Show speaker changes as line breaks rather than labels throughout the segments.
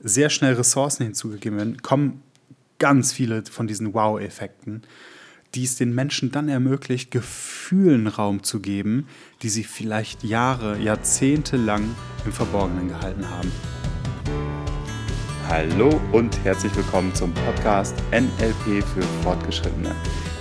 sehr schnell Ressourcen hinzugegeben werden, kommen ganz viele von diesen Wow-Effekten, die es den Menschen dann ermöglicht, Gefühlen Raum zu geben, die sie vielleicht Jahre, Jahrzehnte lang im Verborgenen gehalten haben.
Hallo und herzlich willkommen zum Podcast NLP für Fortgeschrittene.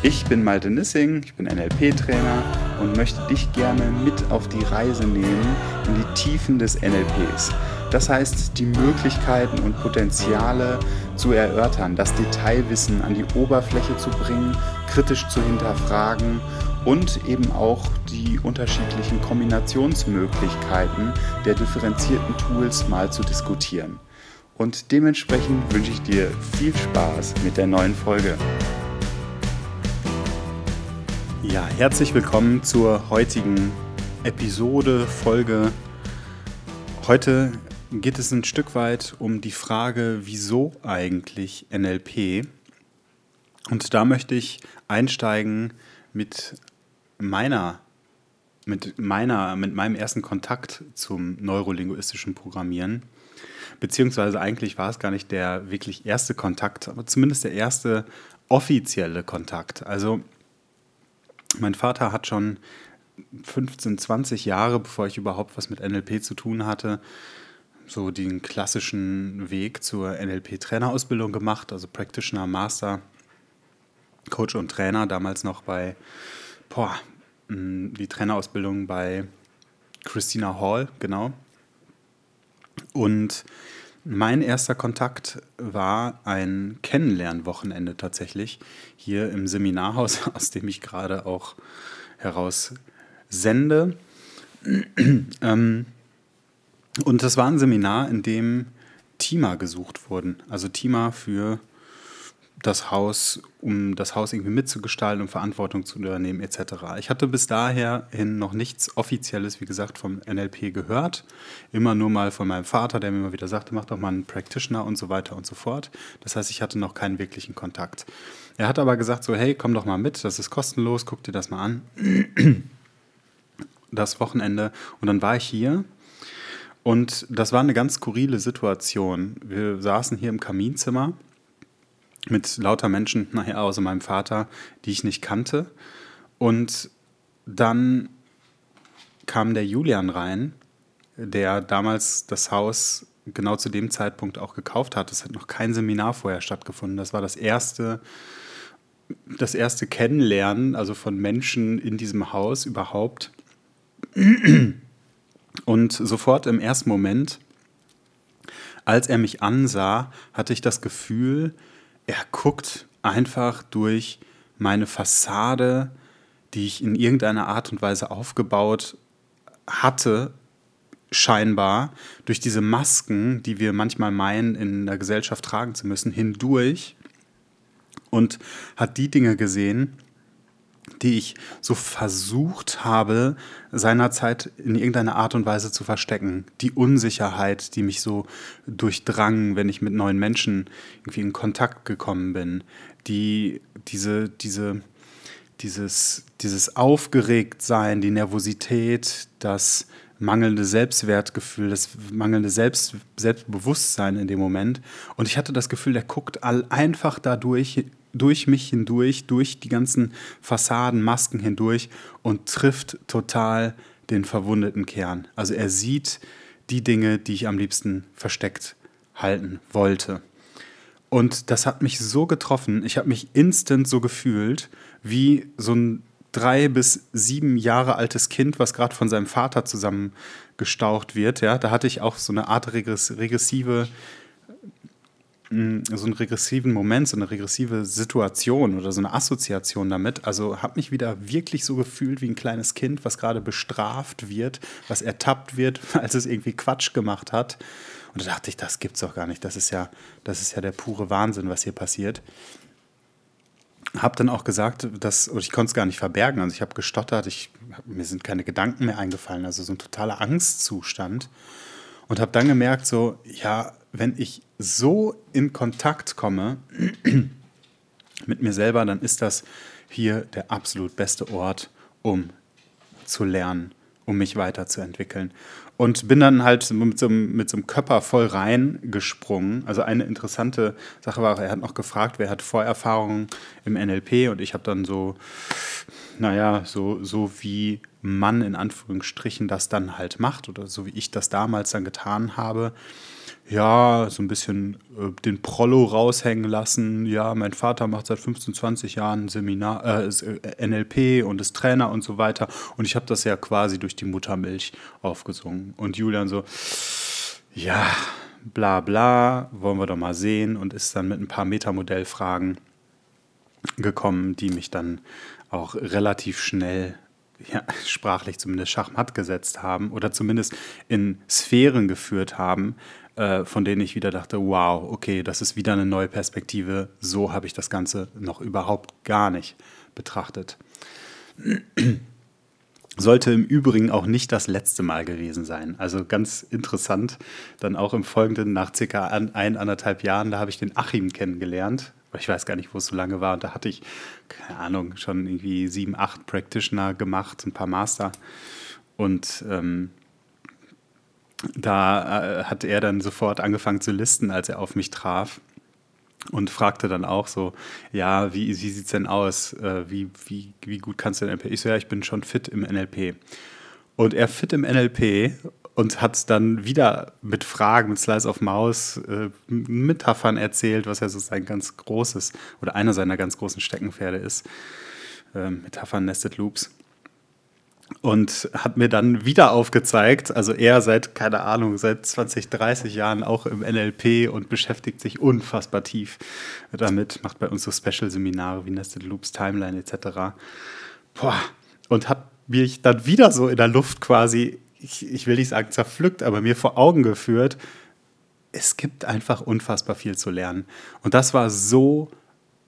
Ich bin Malte Nissing, ich bin NLP-Trainer und möchte dich gerne mit auf die Reise nehmen in die Tiefen des NLPs. Das heißt, die Möglichkeiten und Potenziale zu erörtern, das Detailwissen an die Oberfläche zu bringen, kritisch zu hinterfragen und eben auch die unterschiedlichen Kombinationsmöglichkeiten der differenzierten Tools mal zu diskutieren. Und dementsprechend wünsche ich dir viel Spaß mit der neuen Folge.
Ja, herzlich willkommen zur heutigen Episode, Folge. Heute geht es ein Stück weit um die Frage, wieso eigentlich NLP? Und da möchte ich einsteigen mit meiner, mit meiner, mit meinem ersten Kontakt zum neurolinguistischen Programmieren. Beziehungsweise eigentlich war es gar nicht der wirklich erste Kontakt, aber zumindest der erste offizielle Kontakt. Also mein Vater hat schon 15, 20 Jahre, bevor ich überhaupt was mit NLP zu tun hatte, so den klassischen Weg zur NLP-Trainerausbildung gemacht, also Practitioner, Master, Coach und Trainer, damals noch bei, boah, die Trainerausbildung bei Christina Hall, genau. Und mein erster Kontakt war ein Kennenlernwochenende tatsächlich hier im Seminarhaus, aus dem ich gerade auch heraus sende. ähm, und das war ein Seminar, in dem Teamer gesucht wurden. Also Teamer für das Haus, um das Haus irgendwie mitzugestalten, um Verantwortung zu übernehmen, etc. Ich hatte bis dahin noch nichts Offizielles, wie gesagt, vom NLP gehört. Immer nur mal von meinem Vater, der mir immer wieder sagte, mach doch mal einen Practitioner und so weiter und so fort. Das heißt, ich hatte noch keinen wirklichen Kontakt. Er hat aber gesagt, so, hey, komm doch mal mit, das ist kostenlos, guck dir das mal an. Das Wochenende. Und dann war ich hier und das war eine ganz skurrile Situation. Wir saßen hier im Kaminzimmer mit lauter Menschen, nachher außer meinem Vater, die ich nicht kannte. Und dann kam der Julian rein, der damals das Haus genau zu dem Zeitpunkt auch gekauft hat. Es hat noch kein Seminar vorher stattgefunden. Das war das erste, das erste Kennenlernen, also von Menschen in diesem Haus überhaupt. Und sofort im ersten Moment, als er mich ansah, hatte ich das Gefühl, er guckt einfach durch meine Fassade, die ich in irgendeiner Art und Weise aufgebaut hatte, scheinbar, durch diese Masken, die wir manchmal meinen, in der Gesellschaft tragen zu müssen, hindurch und hat die Dinge gesehen, die ich so versucht habe, seinerzeit in irgendeiner Art und Weise zu verstecken. Die Unsicherheit, die mich so durchdrang, wenn ich mit neuen Menschen irgendwie in Kontakt gekommen bin. Die, diese, diese, dieses, dieses Aufgeregtsein, die Nervosität, das mangelnde Selbstwertgefühl, das mangelnde Selbst, Selbstbewusstsein in dem Moment. Und ich hatte das Gefühl, der guckt all einfach dadurch durch mich hindurch, durch die ganzen Fassaden, Masken hindurch und trifft total den verwundeten Kern. Also er sieht die Dinge, die ich am liebsten versteckt halten wollte. Und das hat mich so getroffen, ich habe mich instant so gefühlt, wie so ein drei bis sieben Jahre altes Kind, was gerade von seinem Vater zusammengestaucht wird. Ja, da hatte ich auch so eine Art regressive so einen regressiven Moment, so eine regressive Situation oder so eine Assoziation damit. Also habe mich wieder wirklich so gefühlt wie ein kleines Kind, was gerade bestraft wird, was ertappt wird, als es irgendwie Quatsch gemacht hat. Und da dachte ich, das gibt's doch gar nicht. Das ist ja, das ist ja der pure Wahnsinn, was hier passiert. Habe dann auch gesagt, dass, ich konnte es gar nicht verbergen, also ich habe gestottert, ich, mir sind keine Gedanken mehr eingefallen, also so ein totaler Angstzustand. Und habe dann gemerkt, so, ja, wenn ich so in Kontakt komme mit mir selber, dann ist das hier der absolut beste Ort, um zu lernen, um mich weiterzuentwickeln. Und bin dann halt mit so, einem, mit so einem Körper voll reingesprungen. Also eine interessante Sache war, er hat noch gefragt, wer hat Vorerfahrungen im NLP und ich habe dann so, naja, so, so wie man in Anführungsstrichen das dann halt macht oder so wie ich das damals dann getan habe, ja, so ein bisschen äh, den Prollo raushängen lassen. Ja, mein Vater macht seit 15, 20 Jahren Seminar, äh, äh NLP und ist Trainer und so weiter. Und ich habe das ja quasi durch die Muttermilch aufgesungen. Und Julian so, ja, bla bla, wollen wir doch mal sehen. Und ist dann mit ein paar Metamodellfragen gekommen, die mich dann auch relativ schnell ja, sprachlich zumindest Schachmatt gesetzt haben oder zumindest in Sphären geführt haben, äh, von denen ich wieder dachte, wow, okay, das ist wieder eine neue Perspektive. So habe ich das Ganze noch überhaupt gar nicht betrachtet. Sollte im Übrigen auch nicht das letzte Mal gewesen sein. Also ganz interessant, dann auch im Folgenden, nach circa ein, eineinhalb Jahren, da habe ich den Achim kennengelernt. Ich weiß gar nicht, wo es so lange war. Und da hatte ich, keine Ahnung, schon irgendwie sieben, acht Practitioner gemacht, ein paar Master. Und ähm, da äh, hat er dann sofort angefangen zu listen, als er auf mich traf und fragte dann auch so, ja, wie, wie sieht es denn aus? Äh, wie, wie, wie gut kannst du NLP? Ich so, ja, ich bin schon fit im NLP. Und er fit im NLP und hat dann wieder mit Fragen, mit Slice of Maus, äh, Metaphern erzählt, was ja so sein ganz großes oder einer seiner ganz großen Steckenpferde ist. Äh, Metaphern, Nested Loops und hat mir dann wieder aufgezeigt, also er seit, keine Ahnung, seit 20, 30 Jahren auch im NLP und beschäftigt sich unfassbar tief damit, macht bei uns so Special-Seminare wie Nested Loops, Timeline etc. Boah, und hat mich dann wieder so in der Luft quasi, ich, ich will nicht sagen zerpflückt, aber mir vor Augen geführt, es gibt einfach unfassbar viel zu lernen. Und das war so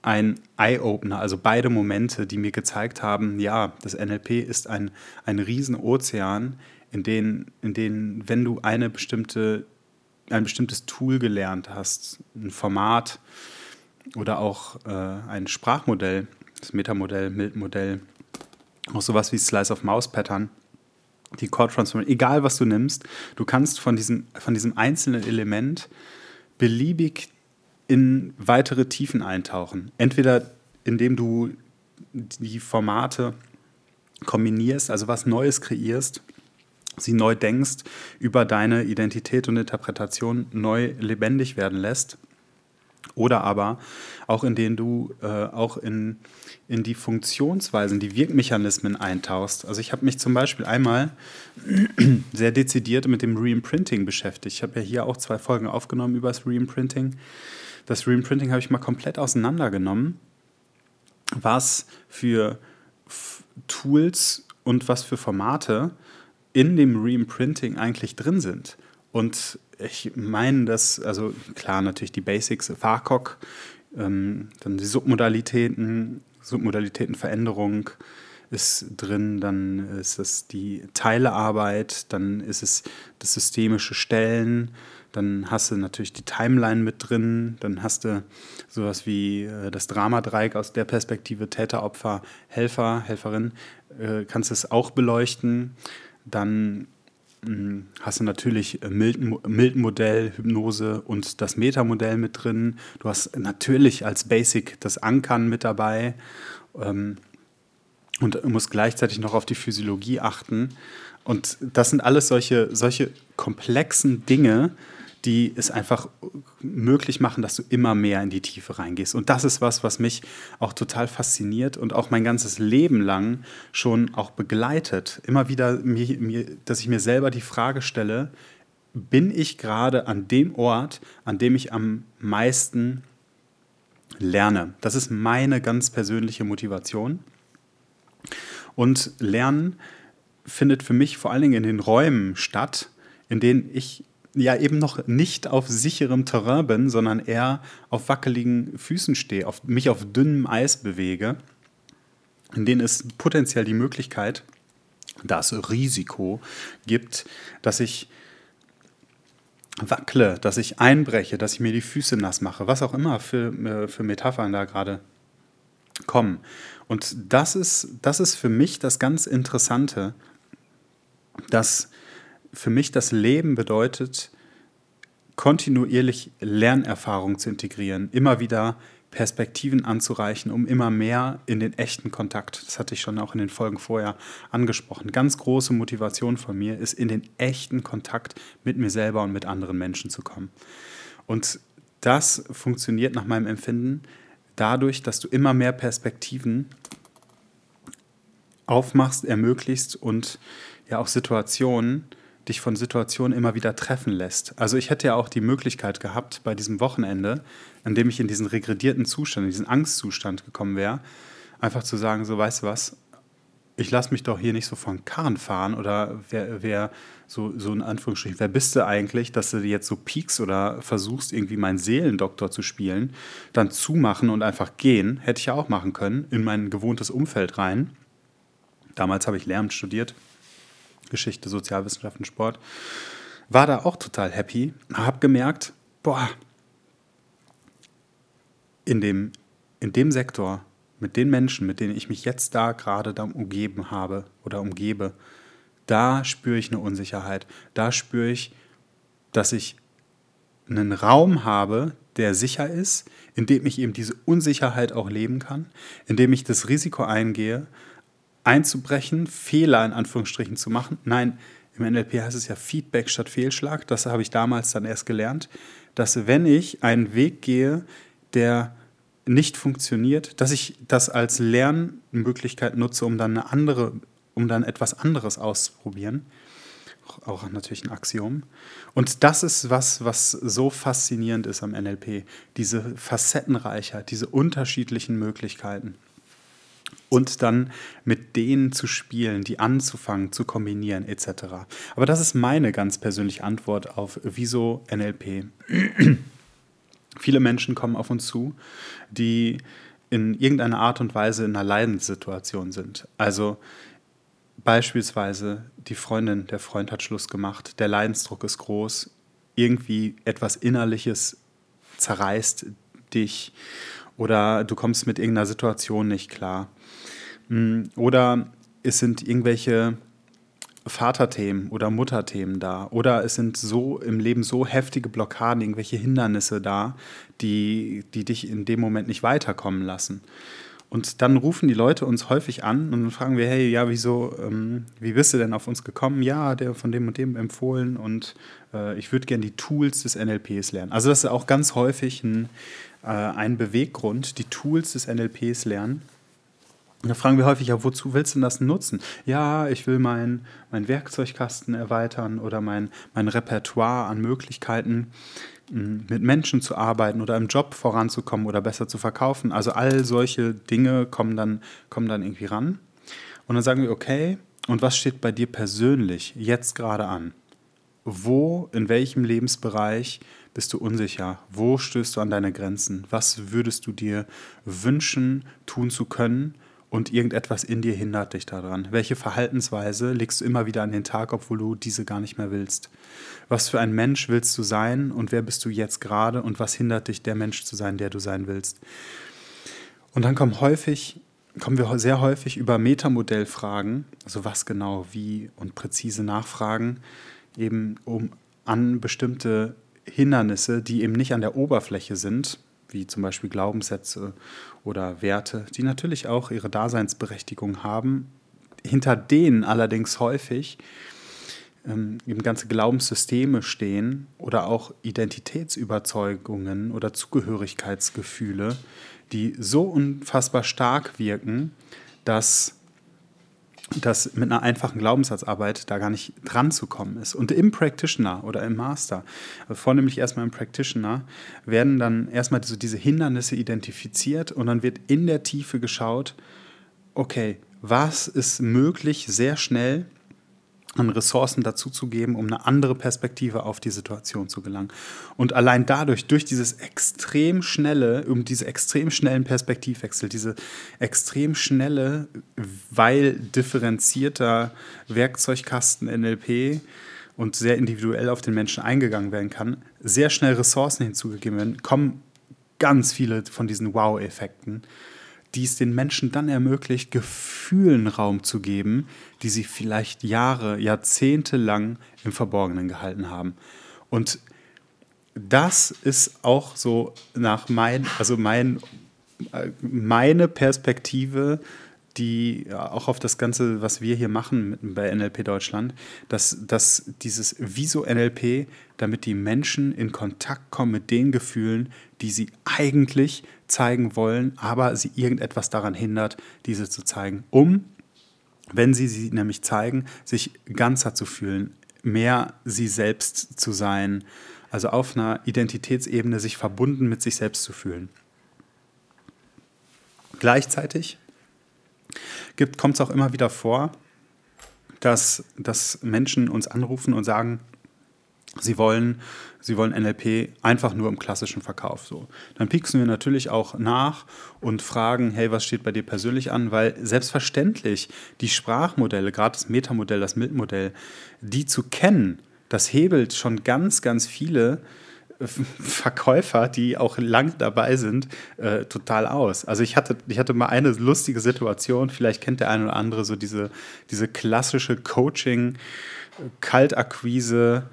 ein Eye-Opener, also beide Momente, die mir gezeigt haben, ja, das NLP ist ein, ein Riesenozean, in dem, in den, wenn du eine bestimmte, ein bestimmtes Tool gelernt hast, ein Format oder auch äh, ein Sprachmodell, das Metamodell, Mild-Modell, auch sowas wie Slice of Mouse Pattern, die Core Transformation, egal was du nimmst, du kannst von diesem, von diesem einzelnen Element beliebig in weitere Tiefen eintauchen. Entweder indem du die Formate kombinierst, also was Neues kreierst, sie neu denkst, über deine Identität und Interpretation neu lebendig werden lässt. Oder aber auch indem du äh, auch in, in die Funktionsweisen, die Wirkmechanismen eintauchst. Also ich habe mich zum Beispiel einmal sehr dezidiert mit dem Reimprinting beschäftigt. Ich habe ja hier auch zwei Folgen aufgenommen über das Reimprinting. Das Reimprinting habe ich mal komplett auseinandergenommen, was für Tools und was für Formate in dem Reimprinting eigentlich drin sind. Und ich meine, dass, also klar, natürlich die Basics, FARCOG, ähm, dann die Submodalitäten, Submodalitätenveränderung ist drin, dann ist es die Teilearbeit, dann ist es das systemische Stellen, dann hast du natürlich die Timeline mit drin, dann hast du sowas wie äh, das Dramadreieck aus der Perspektive Täter, Opfer, Helfer, Helferin, äh, kannst es auch beleuchten. Dann hm, hast du natürlich Milton-Modell, Hypnose und das Metamodell mit drin. Du hast natürlich als Basic das Ankern mit dabei ähm, und musst gleichzeitig noch auf die Physiologie achten. Und das sind alles solche, solche komplexen Dinge, die es einfach möglich machen, dass du immer mehr in die Tiefe reingehst. Und das ist was, was mich auch total fasziniert und auch mein ganzes Leben lang schon auch begleitet. Immer wieder, mir, mir, dass ich mir selber die Frage stelle, bin ich gerade an dem Ort, an dem ich am meisten lerne? Das ist meine ganz persönliche Motivation. Und Lernen findet für mich vor allen Dingen in den Räumen statt, in denen ich ja eben noch nicht auf sicherem Terrain bin, sondern eher auf wackeligen Füßen stehe, auf, mich auf dünnem Eis bewege, in denen es potenziell die Möglichkeit, das Risiko gibt, dass ich wackle, dass ich einbreche, dass ich mir die Füße nass mache, was auch immer für, äh, für Metaphern da gerade kommen. Und das ist, das ist für mich das ganz Interessante dass für mich das Leben bedeutet, kontinuierlich Lernerfahrung zu integrieren, immer wieder Perspektiven anzureichen, um immer mehr in den echten Kontakt, das hatte ich schon auch in den Folgen vorher angesprochen, ganz große Motivation von mir ist, in den echten Kontakt mit mir selber und mit anderen Menschen zu kommen. Und das funktioniert nach meinem Empfinden dadurch, dass du immer mehr Perspektiven aufmachst, ermöglichst und ja auch Situationen, dich von Situationen immer wieder treffen lässt. Also ich hätte ja auch die Möglichkeit gehabt, bei diesem Wochenende, an dem ich in diesen regredierten Zustand, in diesen Angstzustand gekommen wäre, einfach zu sagen, so weißt du was, ich lasse mich doch hier nicht so von Karren fahren oder wer, wer so, so in Anführungsstrichen, wer bist du eigentlich, dass du jetzt so piekst oder versuchst irgendwie meinen Seelendoktor zu spielen, dann zumachen und einfach gehen, hätte ich ja auch machen können, in mein gewohntes Umfeld rein. Damals habe ich Lehramt studiert, Geschichte, Sozialwissenschaften, Sport. War da auch total happy, habe gemerkt, boah, in dem, in dem Sektor, mit den Menschen, mit denen ich mich jetzt da gerade da umgeben habe oder umgebe, da spüre ich eine Unsicherheit. Da spüre ich, dass ich einen Raum habe, der sicher ist, in dem ich eben diese Unsicherheit auch leben kann, in dem ich das Risiko eingehe, einzubrechen, Fehler in Anführungsstrichen zu machen. Nein, im NLP heißt es ja Feedback statt Fehlschlag. Das habe ich damals dann erst gelernt, dass wenn ich einen Weg gehe, der nicht funktioniert, dass ich das als Lernmöglichkeit nutze, um dann eine andere, um dann etwas anderes auszuprobieren. Auch natürlich ein Axiom. Und das ist was, was so faszinierend ist am NLP. Diese Facettenreichheit, diese unterschiedlichen Möglichkeiten und dann mit denen zu spielen, die anzufangen, zu kombinieren etc. Aber das ist meine ganz persönliche Antwort auf wieso NLP. Viele Menschen kommen auf uns zu, die in irgendeiner Art und Weise in einer Leidenssituation sind. Also beispielsweise die Freundin, der Freund hat Schluss gemacht, der Leidensdruck ist groß, irgendwie etwas Innerliches zerreißt dich oder du kommst mit irgendeiner Situation nicht klar. Mm, oder es sind irgendwelche Vaterthemen oder Mutterthemen da. Oder es sind so im Leben so heftige Blockaden, irgendwelche Hindernisse da, die, die dich in dem Moment nicht weiterkommen lassen. Und dann rufen die Leute uns häufig an und fragen wir, hey, ja, wieso, ähm, wie bist du denn auf uns gekommen? Ja, der von dem und dem empfohlen und äh, ich würde gerne die Tools des NLPs lernen. Also das ist auch ganz häufig ein, äh, ein Beweggrund, die Tools des NLPs lernen. Da fragen wir häufig, ja, wozu willst du das nutzen? Ja, ich will meinen mein Werkzeugkasten erweitern oder mein, mein Repertoire an Möglichkeiten, mit Menschen zu arbeiten oder im Job voranzukommen oder besser zu verkaufen. Also all solche Dinge kommen dann, kommen dann irgendwie ran. Und dann sagen wir, okay, und was steht bei dir persönlich jetzt gerade an? Wo, in welchem Lebensbereich bist du unsicher? Wo stößt du an deine Grenzen? Was würdest du dir wünschen, tun zu können? und irgendetwas in dir hindert dich daran? Welche Verhaltensweise legst du immer wieder an den Tag, obwohl du diese gar nicht mehr willst? Was für ein Mensch willst du sein und wer bist du jetzt gerade und was hindert dich, der Mensch zu sein, der du sein willst? Und dann kommen häufig, kommen wir sehr häufig über Metamodellfragen, also was genau, wie und präzise Nachfragen, eben um an bestimmte Hindernisse, die eben nicht an der Oberfläche sind, wie zum Beispiel Glaubenssätze oder Werte, die natürlich auch ihre Daseinsberechtigung haben, hinter denen allerdings häufig ähm, eben ganze Glaubenssysteme stehen oder auch Identitätsüberzeugungen oder Zugehörigkeitsgefühle, die so unfassbar stark wirken, dass dass mit einer einfachen Glaubenssatzarbeit da gar nicht dran zu kommen ist. Und im Practitioner oder im Master, vornehmlich erstmal im Practitioner, werden dann erstmal so diese Hindernisse identifiziert und dann wird in der Tiefe geschaut, okay, was ist möglich sehr schnell an Ressourcen dazuzugeben, um eine andere Perspektive auf die Situation zu gelangen. Und allein dadurch, durch dieses extrem schnelle, um diese extrem schnellen Perspektivwechsel, diese extrem schnelle, weil differenzierter Werkzeugkasten NLP und sehr individuell auf den Menschen eingegangen werden kann, sehr schnell Ressourcen hinzugegeben werden, kommen ganz viele von diesen Wow-Effekten, die es den Menschen dann ermöglicht, Gefühlen Raum zu geben, die sie vielleicht Jahre, Jahrzehnte lang im Verborgenen gehalten haben. Und das ist auch so nach mein, also mein, äh, meine Perspektive die auch auf das Ganze, was wir hier machen bei NLP Deutschland, dass, dass dieses Wieso NLP, damit die Menschen in Kontakt kommen mit den Gefühlen, die sie eigentlich zeigen wollen, aber sie irgendetwas daran hindert, diese zu zeigen, um, wenn sie sie nämlich zeigen, sich ganzer zu fühlen, mehr sie selbst zu sein, also auf einer Identitätsebene sich verbunden mit sich selbst zu fühlen. Gleichzeitig kommt es auch immer wieder vor, dass, dass Menschen uns anrufen und sagen, sie wollen, sie wollen NLP einfach nur im klassischen Verkauf. So. Dann pieksen wir natürlich auch nach und fragen, hey, was steht bei dir persönlich an? Weil selbstverständlich die Sprachmodelle, gerade das Metamodell, das MILT-Modell, die zu kennen, das hebelt schon ganz, ganz viele Verkäufer, die auch lang dabei sind, äh, total aus. Also ich hatte, ich hatte mal eine lustige Situation, vielleicht kennt der eine oder andere so diese, diese klassische Coaching, Kaltakquise,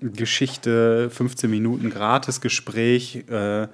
Geschichte, 15 Minuten Gratis-Gespräch. Äh,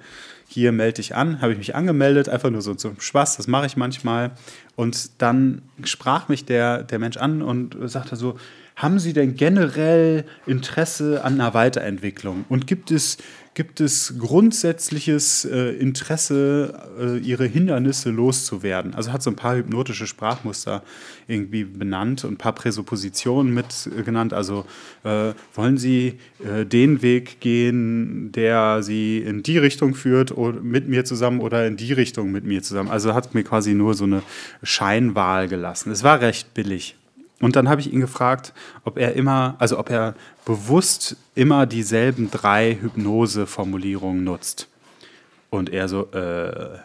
hier melde dich an, habe ich mich angemeldet, einfach nur so zum Spaß, das mache ich manchmal. Und dann sprach mich der, der Mensch an und sagte so, haben Sie denn generell Interesse an einer Weiterentwicklung? Und gibt es, gibt es grundsätzliches äh, Interesse, äh, Ihre Hindernisse loszuwerden? Also hat so ein paar hypnotische Sprachmuster irgendwie benannt und ein paar Präsuppositionen mit äh, genannt. Also äh, wollen Sie äh, den Weg gehen, der Sie in die Richtung führt oder mit mir zusammen oder in die Richtung mit mir zusammen? Also hat mir quasi nur so eine Scheinwahl gelassen. Es war recht billig. Und dann habe ich ihn gefragt, ob er immer, also ob er bewusst immer dieselben drei Hypnose-Formulierungen nutzt. Und er so, äh,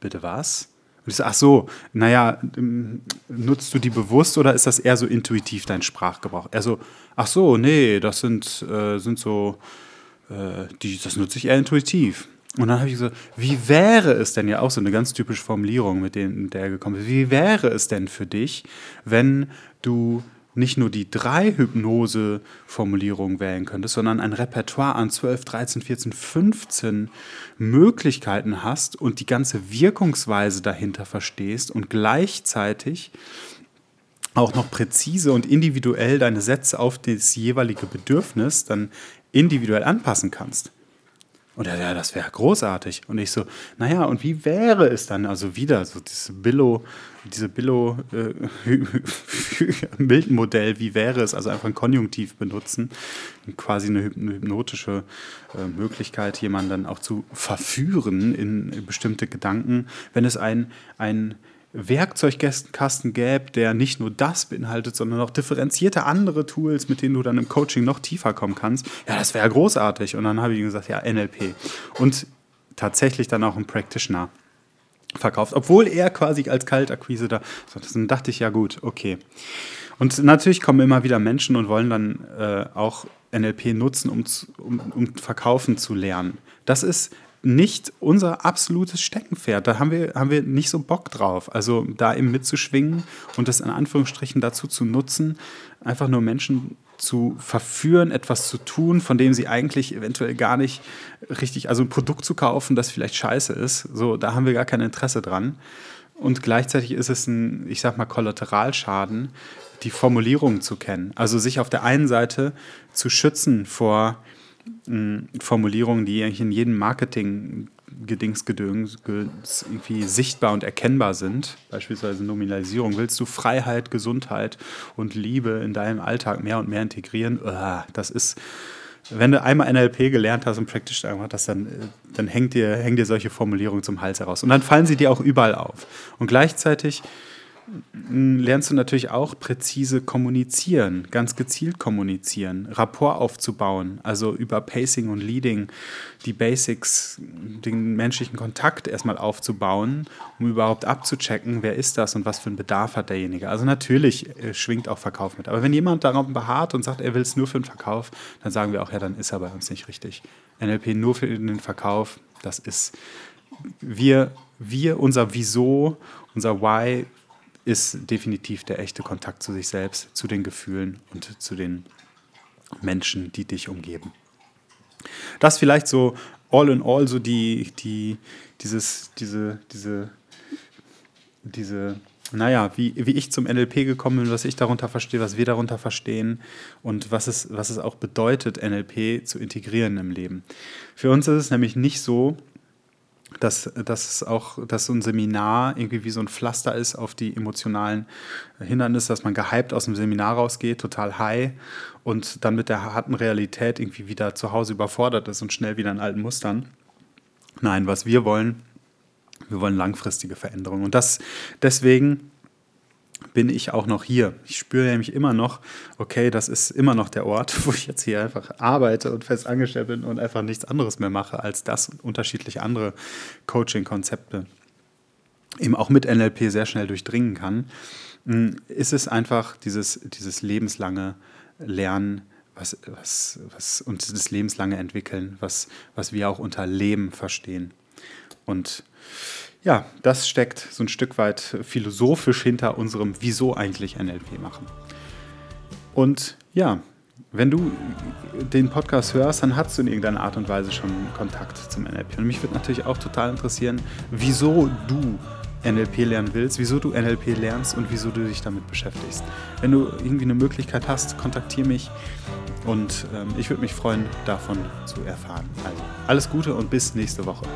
bitte was? Und ich so, ach so, naja, ähm, nutzt du die bewusst oder ist das eher so intuitiv dein Sprachgebrauch? Er so, ach so, nee, das sind, äh, sind so, äh, die, das nutze ich eher intuitiv. Und dann habe ich gesagt, wie wäre es denn ja auch so eine ganz typische Formulierung, mit der er gekommen ist, wie wäre es denn für dich, wenn du nicht nur die drei Hypnose-Formulierungen wählen könntest, sondern ein Repertoire an 12, 13, 14, 15 Möglichkeiten hast und die ganze Wirkungsweise dahinter verstehst und gleichzeitig auch noch präzise und individuell deine Sätze auf das jeweilige Bedürfnis dann individuell anpassen kannst. Und er, ja, das wäre großartig. Und ich so, naja, und wie wäre es dann? Also wieder so diese Billo, diese Billo äh, Milton-Modell, wie wäre es? Also einfach ein Konjunktiv benutzen, quasi eine, hypnotische äh, Möglichkeit, jemanden dann auch zu verführen in bestimmte Gedanken, wenn es ein, ein Werkzeugkasten gäbe, der nicht nur das beinhaltet, sondern auch differenzierte andere Tools, mit denen du dann im Coaching noch tiefer kommen kannst, ja, das wäre großartig. Und dann habe ich ihm gesagt, ja, NLP. Und tatsächlich dann auch ein Practitioner verkauft, obwohl er quasi als Kaltakquise da, dann dachte ich, ja gut, okay. Und natürlich kommen immer wieder Menschen und wollen dann äh, auch NLP nutzen, um, um, um verkaufen zu lernen. Das ist nicht unser absolutes Steckenpferd. Da haben wir, haben wir nicht so Bock drauf. Also da eben mitzuschwingen und das in Anführungsstrichen dazu zu nutzen, einfach nur Menschen zu verführen, etwas zu tun, von dem sie eigentlich eventuell gar nicht richtig, also ein Produkt zu kaufen, das vielleicht scheiße ist. So, da haben wir gar kein Interesse dran. Und gleichzeitig ist es ein, ich sag mal, Kollateralschaden, die Formulierungen zu kennen. Also sich auf der einen Seite zu schützen vor Formulierungen, die eigentlich in jedem Marketing Gedingsgedöns irgendwie sichtbar und erkennbar sind, beispielsweise Nominalisierung, willst du Freiheit, Gesundheit und Liebe in deinem Alltag mehr und mehr integrieren? Das ist, wenn du einmal NLP gelernt hast und praktisch einfach das, dann, dann hängt dir, hängen dir solche Formulierungen zum Hals heraus. Und dann fallen sie dir auch überall auf. Und gleichzeitig lernst du natürlich auch präzise kommunizieren, ganz gezielt kommunizieren, Rapport aufzubauen, also über Pacing und Leading die Basics, den menschlichen Kontakt erstmal aufzubauen, um überhaupt abzuchecken, wer ist das und was für einen Bedarf hat derjenige. Also natürlich äh, schwingt auch Verkauf mit. Aber wenn jemand darauf beharrt und sagt, er will es nur für den Verkauf, dann sagen wir auch, ja, dann ist er bei uns nicht richtig. NLP nur für den Verkauf, das ist wir wir, unser Wieso, unser Why ist definitiv der echte Kontakt zu sich selbst, zu den Gefühlen und zu den Menschen, die dich umgeben. Das vielleicht so all in all so die, die, dieses, diese, diese, diese, naja, wie, wie ich zum NLP gekommen bin, was ich darunter verstehe, was wir darunter verstehen und was es, was es auch bedeutet, NLP zu integrieren im Leben. Für uns ist es nämlich nicht so, dass, dass auch dass so ein Seminar irgendwie wie so ein Pflaster ist auf die emotionalen Hindernisse, dass man gehypt aus dem Seminar rausgeht, total high und dann mit der harten Realität irgendwie wieder zu Hause überfordert ist und schnell wieder in alten Mustern. Nein, was wir wollen, wir wollen langfristige Veränderungen. Und das deswegen bin ich auch noch hier. Ich spüre nämlich immer noch, okay, das ist immer noch der Ort, wo ich jetzt hier einfach arbeite und fest angestellt bin und einfach nichts anderes mehr mache als das und unterschiedliche andere Coaching-Konzepte eben auch mit NLP sehr schnell durchdringen kann, hm, ist es einfach dieses, dieses lebenslange Lernen, was, was, was, und das lebenslange Entwickeln, was, was wir auch unter Leben verstehen. Und ja, das steckt so ein Stück weit philosophisch hinter unserem Wieso eigentlich NLP machen. Und ja, wenn du den Podcast hörst, dann hast du in irgendeiner Art und Weise schon Kontakt zum NLP. Und mich würde natürlich auch total interessieren, wieso du NLP lernen willst, wieso du NLP lernst und wieso du dich damit beschäftigst. Wenn du irgendwie eine Möglichkeit hast, kontaktiere mich und ähm, ich würde mich freuen, davon zu erfahren. Also alles Gute und bis nächste Woche.